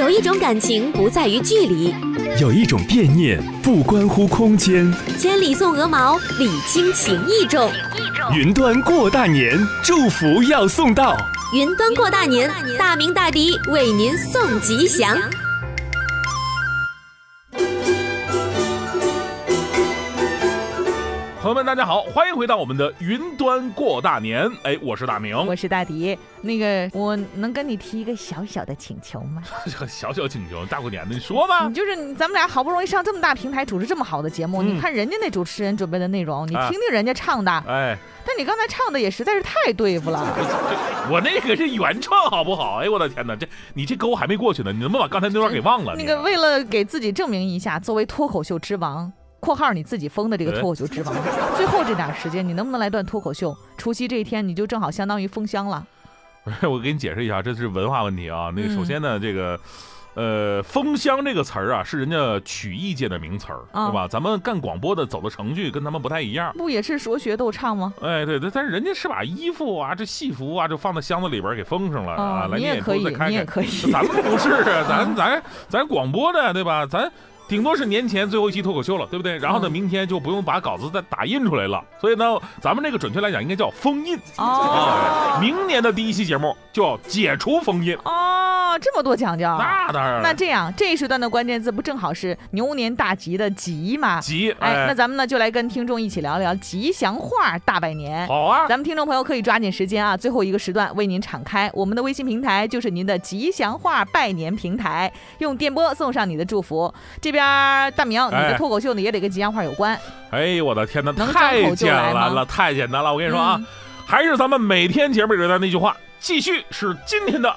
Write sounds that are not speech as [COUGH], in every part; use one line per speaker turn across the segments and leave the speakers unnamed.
有一种感情不在于距离，
有一种惦念不关乎空间。
千里送鹅毛，礼轻情意重。
云端过大年，祝福要送到。
云端过大年，大明大迪为您送吉祥。
朋友们，大家好，欢迎回到我们的云端过大年。哎，我是大明，
我是大迪。那个，我能跟你提一个小小的请求吗？[LAUGHS]
小小请求，大过年的，你说吧。
你就是咱们俩好不容易上这么大平台主持这么好的节目，你看人家那主持人准备的内容，你听听人家唱的。哎，但你刚才唱的也实在是太对付了。[LAUGHS]
我那个是原创，好不好？哎，我的天哪，这你这沟还没过去呢，你能不能把刚才那段给忘了？[LAUGHS]
那个为了给自己证明一下，作为脱口秀之王。括号你自己封的这个脱口秀之王，最后这点时间，你能不能来段脱口秀？除夕这一天，你就正好相当于封箱了。
不是，我给你解释一下，这是文化问题啊。[LAUGHS] 那个首先呢，这个，呃，封箱这个词儿啊，是人家曲艺界的名词儿，对吧？咱们干广播的走的程序跟他们不太一样。
不也是说学逗唱吗？
哎，对对，但是人家是把衣服啊，这戏服啊，就放在箱子里边给封上了啊。
你也可以，你也可以。
咱们不是，咱咱咱广播的，对吧？咱。顶多是年前最后一期脱口秀了，对不对？然后呢，明天就不用把稿子再打印出来了。所以呢，咱们这个准确来讲应该叫封印啊。明年的第一期节目就要解除封印
哦，这么多讲究。
那当然。
那这样这一时段的关键字不正好是牛年大吉的吉吗？
吉。
哎，那咱们呢就来跟听众一起聊聊吉祥话大拜年。
好啊，
咱们听众朋友可以抓紧时间啊，最后一个时段为您敞开我们的微信平台，就是您的吉祥话拜年平台，用电波送上你的祝福。这边。边大明，你的脱口秀呢也得跟吉祥话有关。
哎，我的天哪，太简单了，太简单了！我跟你说啊，还是咱们每天节目里的那句话，继续是今天的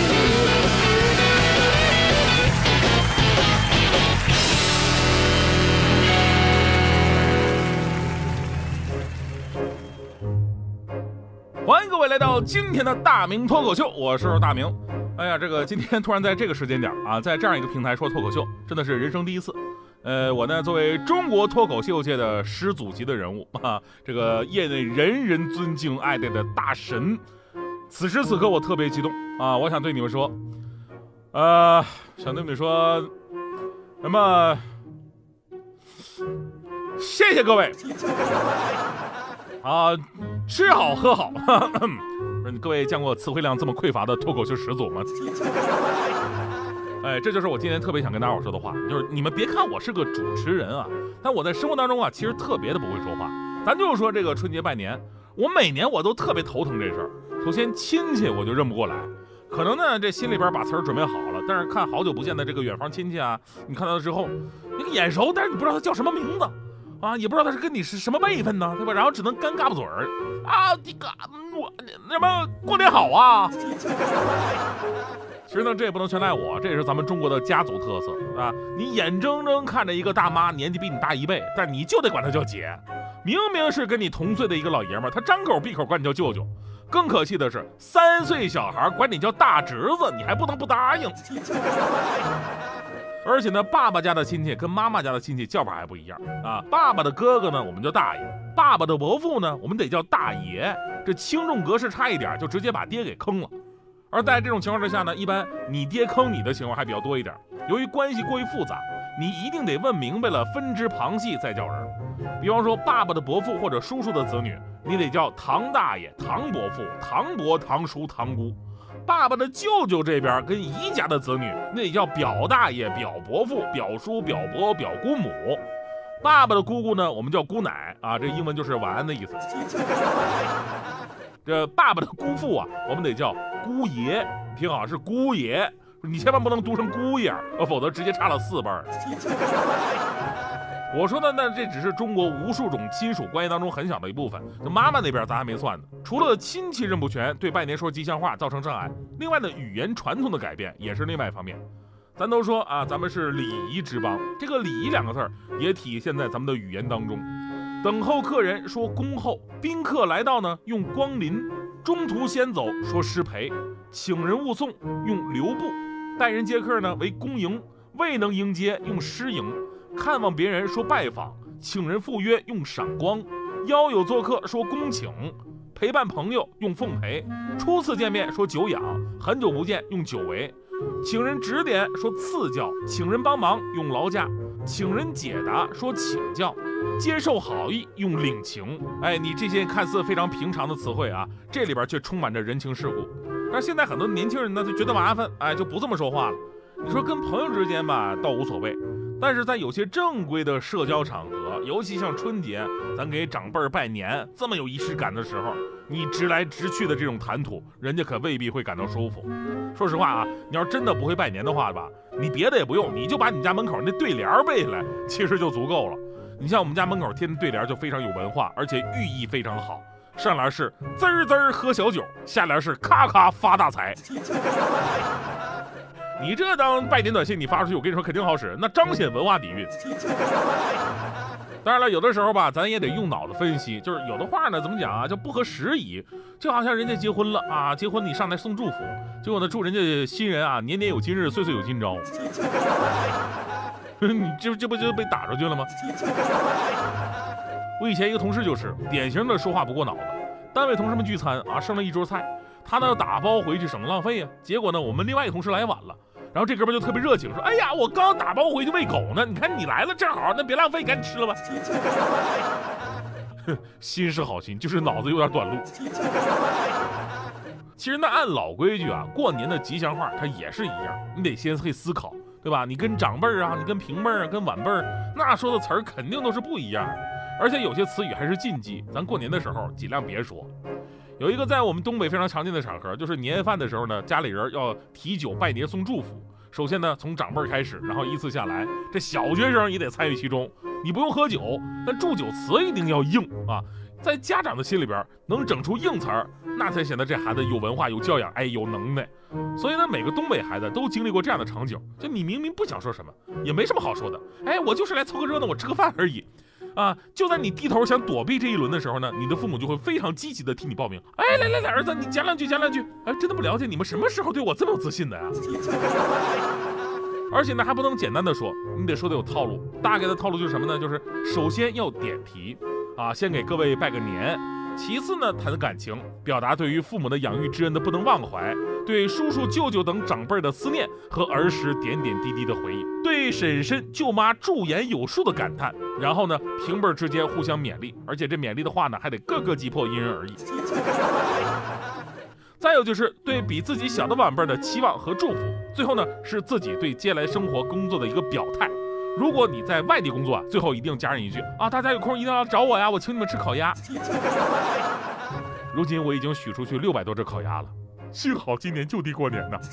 欢迎各位来到今天的大明脱口秀，我是大明。哎呀，这个今天突然在这个时间点啊，在这样一个平台说脱口秀，真的是人生第一次。呃，我呢作为中国脱口秀界的始祖级的人物啊，这个业内人人尊敬爱戴的大神，此时此刻我特别激动啊！我想对你们说，呃，想对你们说，什么？谢谢各位啊！吃好喝好，不是你各位见过词汇量这么匮乏的脱口秀始祖吗？哎，这就是我今天特别想跟大家伙说的话，就是你们别看我是个主持人啊，但我在生活当中啊，其实特别的不会说话。咱就是说这个春节拜年，我每年我都特别头疼这事儿。首先亲戚我就认不过来，可能呢这心里边把词儿准备好了，但是看好久不见的这个远方亲戚啊，你看到之后，那个眼熟，但是你不知道他叫什么名字。啊，也不知道他是跟你是什么辈分呢，对吧？然后只能干嘎巴嘴儿啊，这个我什么过年好啊？其实呢，这也不能全赖我，这也是咱们中国的家族特色啊。你眼睁睁看着一个大妈年纪比你大一倍，但你就得管她叫姐，明明是跟你同岁的一个老爷们儿，他张口闭口管你叫舅舅。更可气的是，三岁小孩管你叫大侄子，你还不能不答应。而且呢，爸爸家的亲戚跟妈妈家的亲戚叫法还不一样啊。爸爸的哥哥呢，我们叫大爷；爸爸的伯父呢，我们得叫大爷。这轻重格式差一点，就直接把爹给坑了。而在这种情况之下呢，一般你爹坑你的情况还比较多一点。由于关系过于复杂，你一定得问明白了，分支旁系再叫人。比方说，爸爸的伯父或者叔叔的子女，你得叫堂大爷、堂伯父、堂伯、堂叔、堂姑。爸爸的舅舅这边跟姨家的子女，那叫表大爷、表伯父、表叔、表伯、表姑母。爸爸的姑姑呢，我们叫姑奶啊，这英文就是晚安的意思。[LAUGHS] 这爸爸的姑父啊，我们得叫姑爷，听好是姑爷，你千万不能读成姑爷，否则直接差了四辈儿。我说的那这只是中国无数种亲属关系当中很小的一部分，就妈妈那边咱还没算呢。除了亲戚认不全，对拜年说吉祥话造成障碍，另外呢语言传统的改变也是另外一方面。咱都说啊，咱们是礼仪之邦，这个礼仪两个字儿也体现在咱们的语言当中。等候客人说恭候，宾客来到呢用光临，中途先走说失陪，请人勿送用留步，待人接客呢为恭迎。未能迎接用失迎，看望别人说拜访，请人赴约用赏光，邀友做客说恭请，陪伴朋友用奉陪，初次见面说久仰，很久不见用久违，请人指点说赐教，请人帮忙用劳驾，请人解答说请教。接受好意用领情，哎，你这些看似非常平常的词汇啊，这里边却充满着人情世故。但现在很多年轻人呢，就觉得麻烦，哎，就不这么说话了。你说跟朋友之间吧，倒无所谓，但是在有些正规的社交场合，尤其像春节，咱给长辈儿拜年这么有仪式感的时候，你直来直去的这种谈吐，人家可未必会感到舒服。说实话啊，你要真的不会拜年的话吧，你别的也不用，你就把你家门口那对联背下来，其实就足够了。你像我们家门口贴的对联就非常有文化，而且寓意非常好。上联是滋儿滋儿喝小酒，下联是咔咔发大财。你这当拜年短信你发出去，我跟你说肯定好使，那彰显文化底蕴。[LAUGHS] 当然了，有的时候吧，咱也得用脑子分析，就是有的话呢，怎么讲啊，就不合时宜。就好像人家结婚了啊，结婚你上来送祝福，结果呢祝人家新人啊年年有今日，岁岁有今朝。[LAUGHS] 你这这不就被打出去了吗？我以前一个同事就是典型的说话不过脑子。单位同事们聚餐啊，剩了一桌菜，他呢打包回去省得浪费呀。结果呢，我们另外一个同事来晚了，然后这哥们就特别热情说：“哎呀，我刚打包回去喂狗呢，你看你来了正好，那别浪费，赶紧吃了吧。”哼，心是好心，就是脑子有点短路。其实那按老规矩啊，过年的吉祥话它也是一样，你得先会思考。对吧？你跟长辈儿啊，你跟平辈儿啊，跟晚辈儿，那说的词儿肯定都是不一样，而且有些词语还是禁忌，咱过年的时候尽量别说。有一个在我们东北非常常见的场合，就是年夜饭的时候呢，家里人要提酒拜年送祝福。首先呢，从长辈儿开始，然后依次下来，这小学生也得参与其中。你不用喝酒，但祝酒词一定要硬啊。在家长的心里边，能整出硬词儿，那才显得这孩子有文化、有教养，哎，有能耐。所以呢，每个东北孩子都经历过这样的场景：就你明明不想说什么，也没什么好说的，哎，我就是来凑个热闹，我吃个饭而已。啊，就在你低头想躲避这一轮的时候呢，你的父母就会非常积极的替你报名。哎，来来来，儿子，你讲两句，讲两句。哎，真的不了解你们什么时候对我这么有自信的呀？[LAUGHS] 而且呢，还不能简单的说，你得说的有套路。大概的套路就是什么呢？就是首先要点题。啊，先给各位拜个年，其次呢谈感情，表达对于父母的养育之恩的不能忘怀，对叔叔舅舅等长辈的思念和儿时点点滴滴的回忆，对婶婶舅妈驻颜有术的感叹，然后呢平辈之间互相勉励，而且这勉励的话呢还得个个击破，因人而异。再有就是对比自己小的晚辈的期望和祝福，最后呢是自己对接下来生活工作的一个表态。如果你在外地工作啊，最后一定加上一句啊，大家有空一定要找我呀，我请你们吃烤鸭。如今我已经许出去六百多只烤鸭了，幸好今年就地过年呢。[LAUGHS]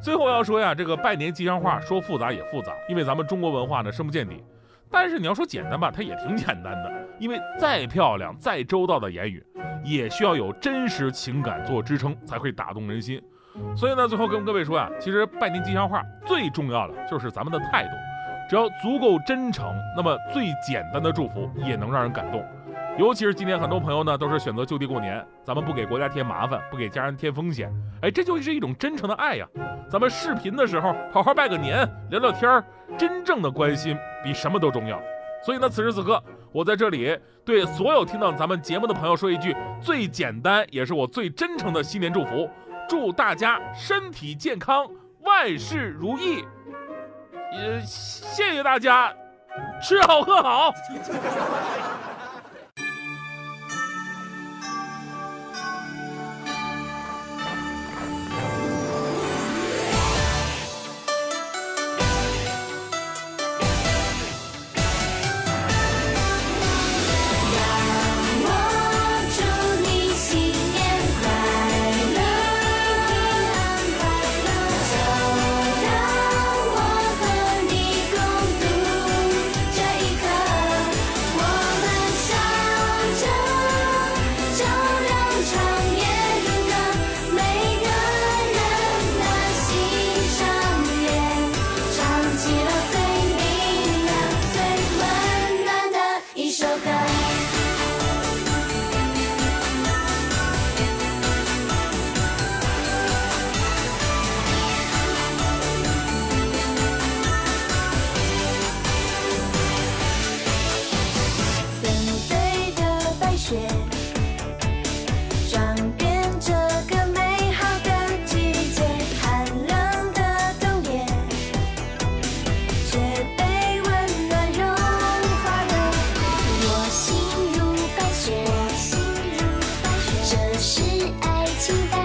最后要说呀，这个拜年吉祥话说复杂也复杂，因为咱们中国文化呢深不见底。但是你要说简单吧，它也挺简单的，因为再漂亮、再周到的言语，也需要有真实情感做支撑，才会打动人心。所以呢，最后跟各位说呀，其实拜年吉祥话最重要的就是咱们的态度，只要足够真诚，那么最简单的祝福也能让人感动。尤其是今天很多朋友呢都是选择就地过年，咱们不给国家添麻烦，不给家人添风险，哎，这就是一种真诚的爱呀。咱们视频的时候好好拜个年，聊聊天儿，真正的关心比什么都重要。所以呢，此时此刻，我在这里对所有听到咱们节目的朋友说一句最简单也是我最真诚的新年祝福。祝大家身体健康，万事如意。也 [LAUGHS] 谢谢大家，吃好喝好。
是爱情的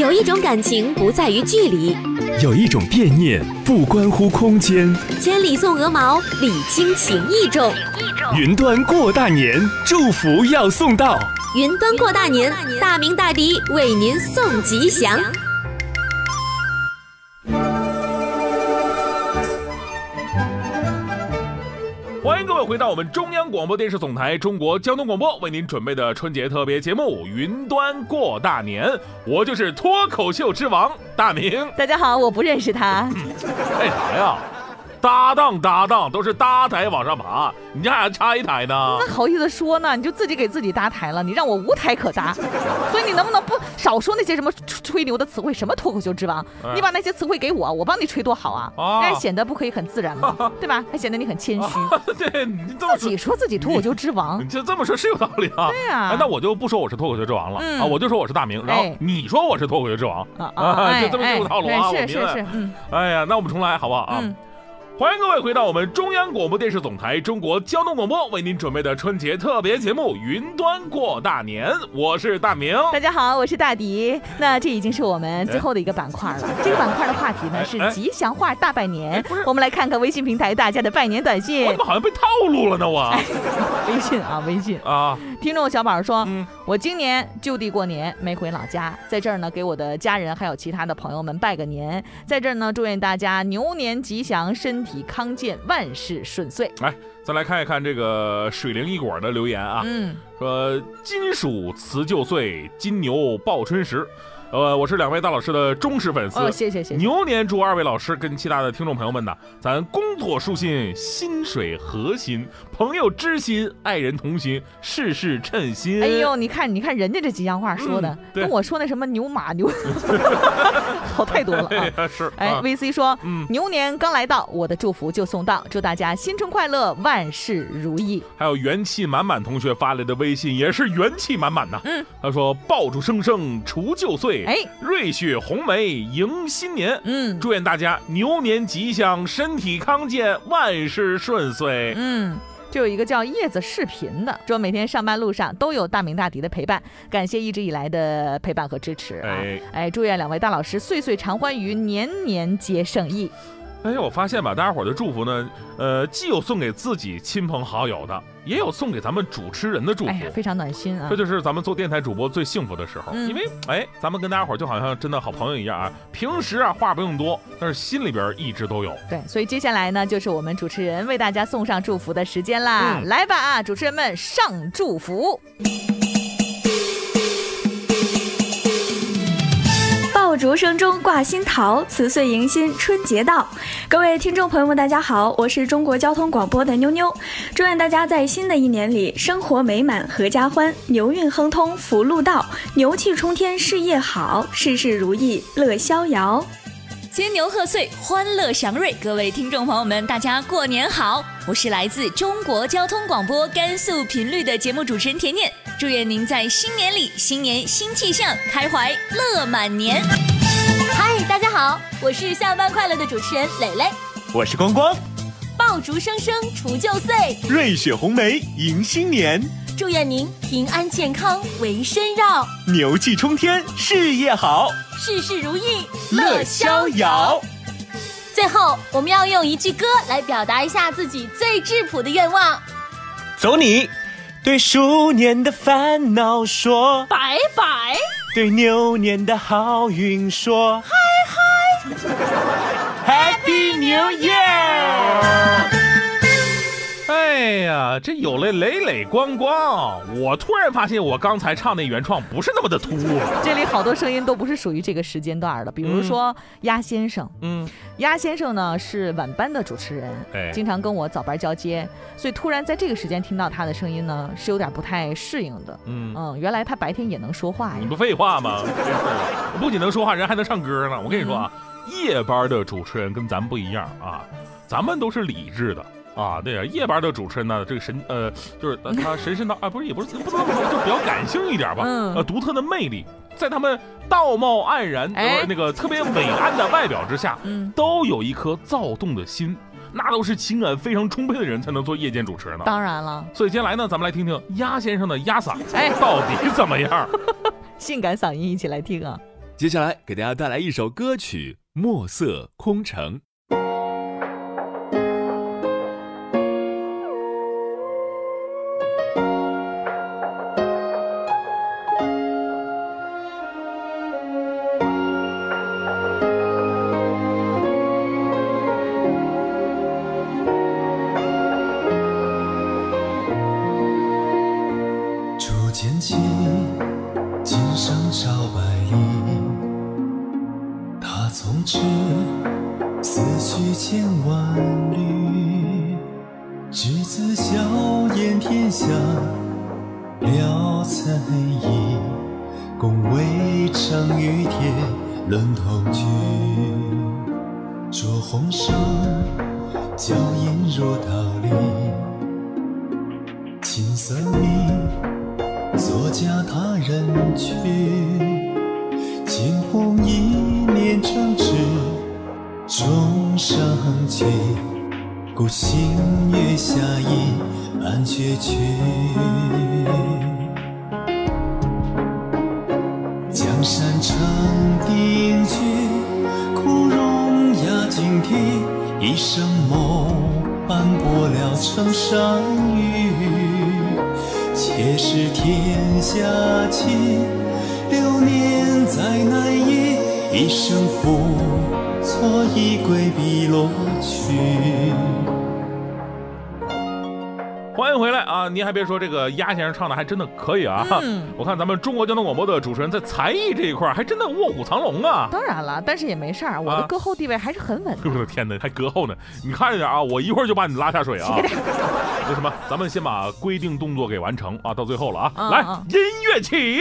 有一种感情不在于距离，
有一种惦念不关乎空间。
千里送鹅毛，礼轻情意重。
云端过大年，祝福要送到。
云端过大年，大明大迪为您送吉祥。
回到我们中央广播电视总台中国交通广播为您准备的春节特别节目《云端过大年》，我就是脱口秀之王大明。
大家好，我不认识他。
干啥呀？搭档搭档都是搭台往上爬，你家还差一台呢？
那好意思说呢？你就自己给自己搭台了，你让我无台可搭。[LAUGHS] 所以你能不能不少说那些什么吹牛的词汇？什么脱口秀之王？你把那些词汇给我，我帮你吹多好啊！那显得不可以很自然吗？对吧？还显得你很谦虚。[LAUGHS]
对，你
自己说自己脱口秀之王，
你就这么说是有道理啊。
对呀，
那我就不说我是脱口秀之王了啊，我就说我是大明，然后你说我是脱口秀之王啊，[LAUGHS] 就这么这个套路啊。
是是是，嗯。
哎呀，那我们重来好不好啊？欢迎各位回到我们中央广播电视总台中国交通广播为您准备的春节特别节目《云端过大年》，我是大明。
大家好，我是大迪。那这已经是我们最后的一个板块了。这个板块的话题呢是吉祥话大拜年。我们来看看微信平台大家的拜年短信。
我怎么好像被套路了呢？我 [LAUGHS]
微信啊，微信啊。听众小宝说：“我今年就地过年，没回老家，在这儿呢给我的家人还有其他的朋友们拜个年，在这儿呢祝愿大家牛年吉祥，身体。”体康健，万事顺遂。
来，再来看一看这个水灵一果的留言啊，嗯，说金属辞旧岁，金牛报春时。呃，我是两位大老师的忠实粉丝，
谢谢谢谢。
牛年祝二位老师跟其他的听众朋友们呢，咱工作舒心，薪水合心，朋友知心，爱人同心，事事称心。
哎呦，你看你看人家这吉祥话说的，跟我说那什么牛马牛，[LAUGHS] 好太多了啊！[LAUGHS]
是，
哎，VC 说，嗯牛年刚来到，我的祝福就送到，祝大家新春快乐，万事如意。
还有元气满满同学发来的微信也是元气满满呐，嗯，他说爆竹声声除旧岁。哎，瑞雪红梅迎新年，嗯，祝愿大家牛年吉祥，身体康健，万事顺遂。
嗯，这有一个叫叶子视频的，说每天上班路上都有大明大迪的陪伴，感谢一直以来的陪伴和支持啊！哎，祝愿两位大老师岁岁常欢愉，年年皆胜意。
哎，我发现吧，大家伙的祝福呢，呃，既有送给自己亲朋好友的，也有送给咱们主持人的祝福，
非常暖心啊！
这就是咱们做电台主播最幸福的时候，因为哎，咱们跟大家伙就好像真的好朋友一样啊，平时啊话不用多，但是心里边一直都有。
对，所以接下来呢，就是我们主持人为大家送上祝福的时间啦，来吧啊，主持人们上祝福。
竹声中挂新桃，辞岁迎新春节到。各位听众朋友们，大家好，我是中国交通广播的妞妞。祝愿大家在新的一年里生活美满，阖家欢，牛运亨通，福禄到，牛气冲天，事业好，事事如意，乐逍遥。
金牛贺岁，欢乐祥瑞。各位听众朋友们，大家过年好！我是来自中国交通广播甘肃频率的节目主持人甜甜。祝愿您在新年里，新年新气象，开怀乐满年。
嗨，大家好，我是下班快乐的主持人蕾蕾。
我是光光。
爆竹声声除旧岁，
瑞雪红梅迎新年。
祝愿您平安健康，围身绕，
牛气冲天，事业好，
事事如意，
乐逍遥。
最后，我们要用一句歌来表达一下自己最质朴的愿望。
走你，对鼠年的烦恼说
拜拜，
对牛年的好运说
嗨
嗨，Happy New Year。
哎呀，这有了磊磊光光，我突然发现我刚才唱那原创不是那么的突兀。
这里好多声音都不是属于这个时间段的，比如说鸭先生，嗯，鸭先生呢是晚班的主持人，哎，经常跟我早班交接，所以突然在这个时间听到他的声音呢，是有点不太适应的。嗯嗯，原来他白天也能说话呀？
你不废话吗？不仅能说话，人还能唱歌呢。我跟你说啊，夜班的主持人跟咱们不一样啊，咱们都是理智的。啊，对呀，夜班的主持人呢，这个神呃，就是他神神叨啊，不是也不是不能说，就比较感性一点吧，呃，独特的魅力，在他们道貌岸然呃那个特别伟岸的外表之下，都有一颗躁动的心，那都是情感非常充沛的人才能做夜间主持人呢。
当然了，
所以接下来呢，咱们来听听鸭先生的鸭嗓，哎，到底怎么样？[LAUGHS]
性感嗓音，一起来听啊。
接下来给大家带来一首歌曲《墨色空城》。
子笑言天下了才艺，共渭城与铁论同居。着红裳，娇艳若桃李，琴瑟鸣。作嫁他人去，惊鸿一念成痴，终生去。孤星月下影，安却去。江山成定局，枯荣压金地，一生梦斑驳了成山雨。且是天下情，流年再难移，一生付错已归碧落去。
欢迎回来啊！您还别说，这个鸭先生唱的还真的可以啊！
嗯
我看咱们中国交通广播的主持人在才艺这一块还真的卧虎藏龙啊！
当然了，但是也没事儿，我的
啊
歌后地位还是很稳的。
我的天哪，还歌后呢！你看着点啊，我一会儿就把你拉下水啊！那什么，咱们先把规定动作给完成啊，到最后了啊！来音乐起！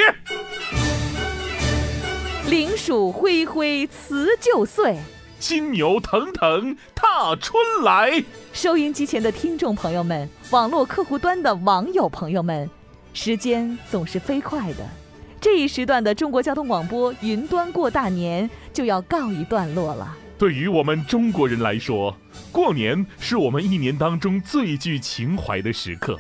灵鼠灰灰辞旧岁，
金牛腾腾踏春来。
收音机前的听众朋友们，网络客户端的网友朋友们，时间总是飞快的，这一时段的中国交通广播云端过大年就要告一段落了。
对于我们中国人来说，过年是我们一年当中最具情怀的时刻。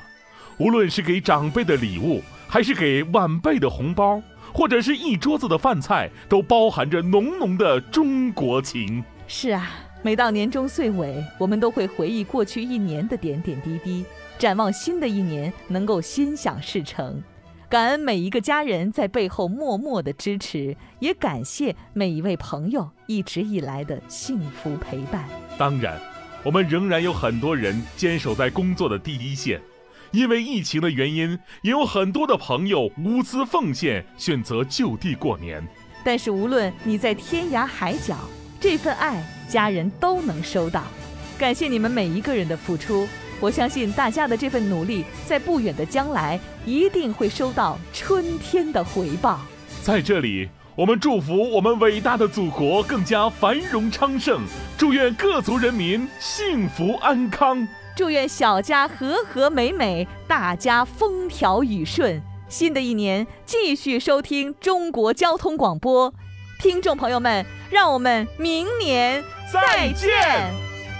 无论是给长辈的礼物，还是给晚辈的红包，或者是一桌子的饭菜，都包含着浓浓的中国情。
是啊，每到年终岁尾，我们都会回忆过去一年的点点滴滴，展望新的一年能够心想事成。感恩每一个家人在背后默默的支持，也感谢每一位朋友一直以来的幸福陪伴。
当然，我们仍然有很多人坚守在工作的第一线，因为疫情的原因，也有很多的朋友无私奉献，选择就地过年。
但是无论你在天涯海角，这份爱家人都能收到。感谢你们每一个人的付出，我相信大家的这份努力，在不远的将来一定会收到春天的回报。
在这里，我们祝福我们伟大的祖国更加繁荣昌盛，祝愿各族人民幸福安康。
祝愿小家和和美美，大家风调雨顺。新的一年继续收听中国交通广播，听众朋友们，让我们明年再见。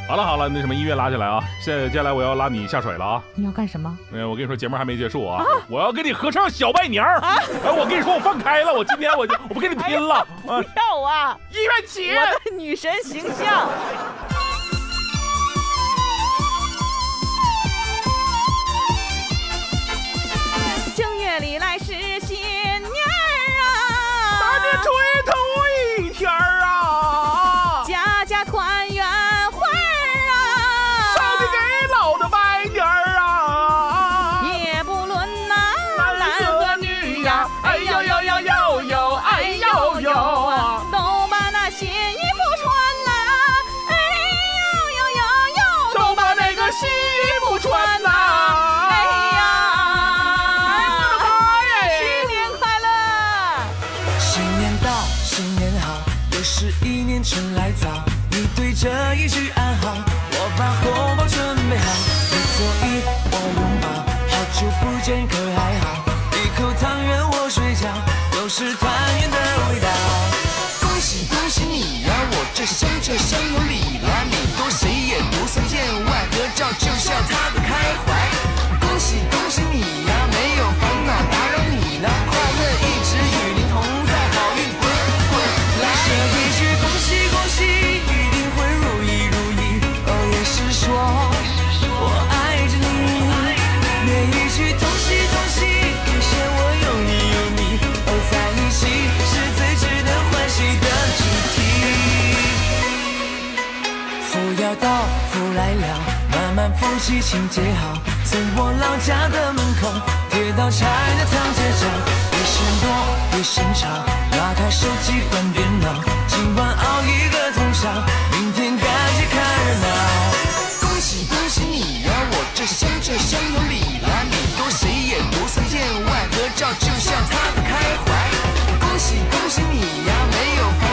好了好了，那什么音乐拉起来啊！现在接下来我要拉你下水了啊！
你要干什么？
嗯，我跟你说，节目还没结束啊！我要跟你合唱小拜年儿。哎，我跟你说，我放开了，我今天我就我不跟你拼了！不，
要啊！
音乐起！
我的女神形象。
晚风隙清洁好，在
我老家的门口，铁道拆了唐街角，一身多，一身长，拉开手机关电脑，今晚熬一个通宵，明天赶紧看热闹。恭喜恭喜你呀、我这乡这乡有礼啦，礼多谁也不算见外，合照就像他的开怀。恭喜恭喜你呀、没有。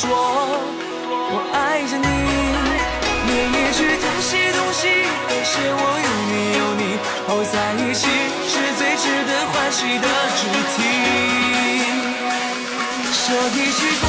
说我爱着你，每一句东西东西，感谢我有你有你哦，在一起是最值得欢喜的主题。说一句。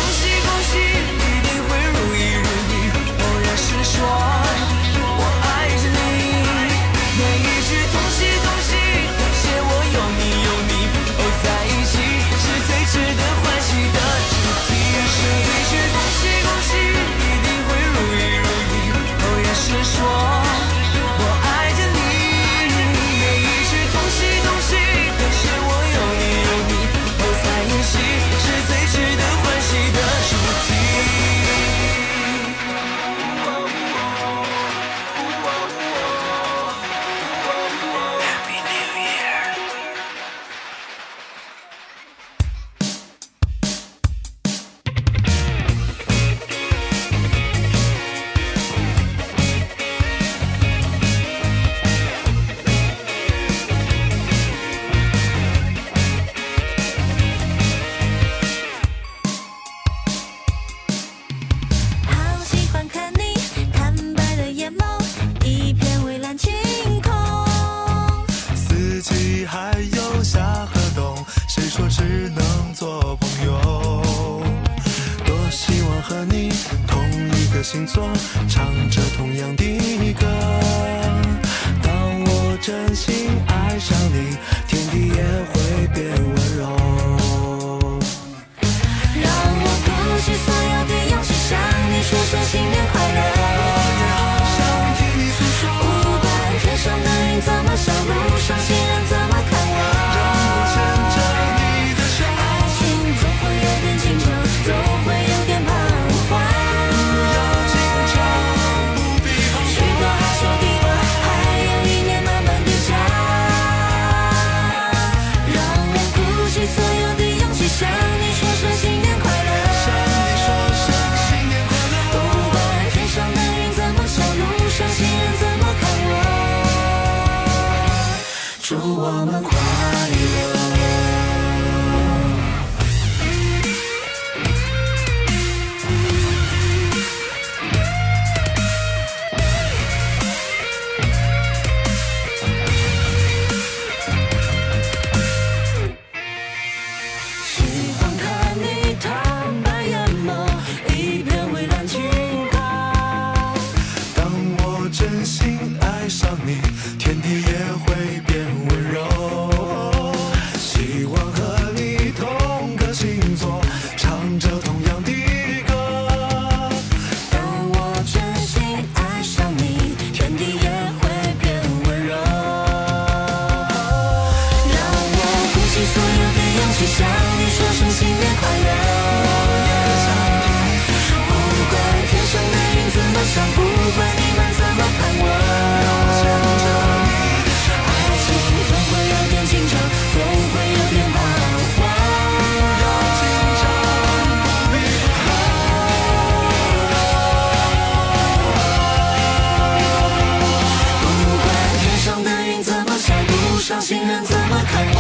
能
怎么看我？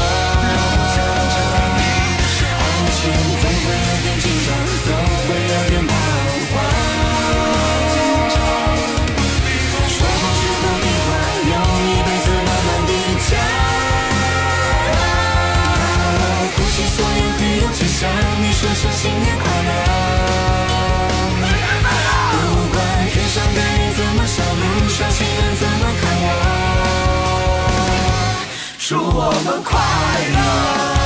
爱情总会有点紧张，会有点彷徨。说不的话，一辈子慢慢讲。我所有的勇气向你说。
们快乐。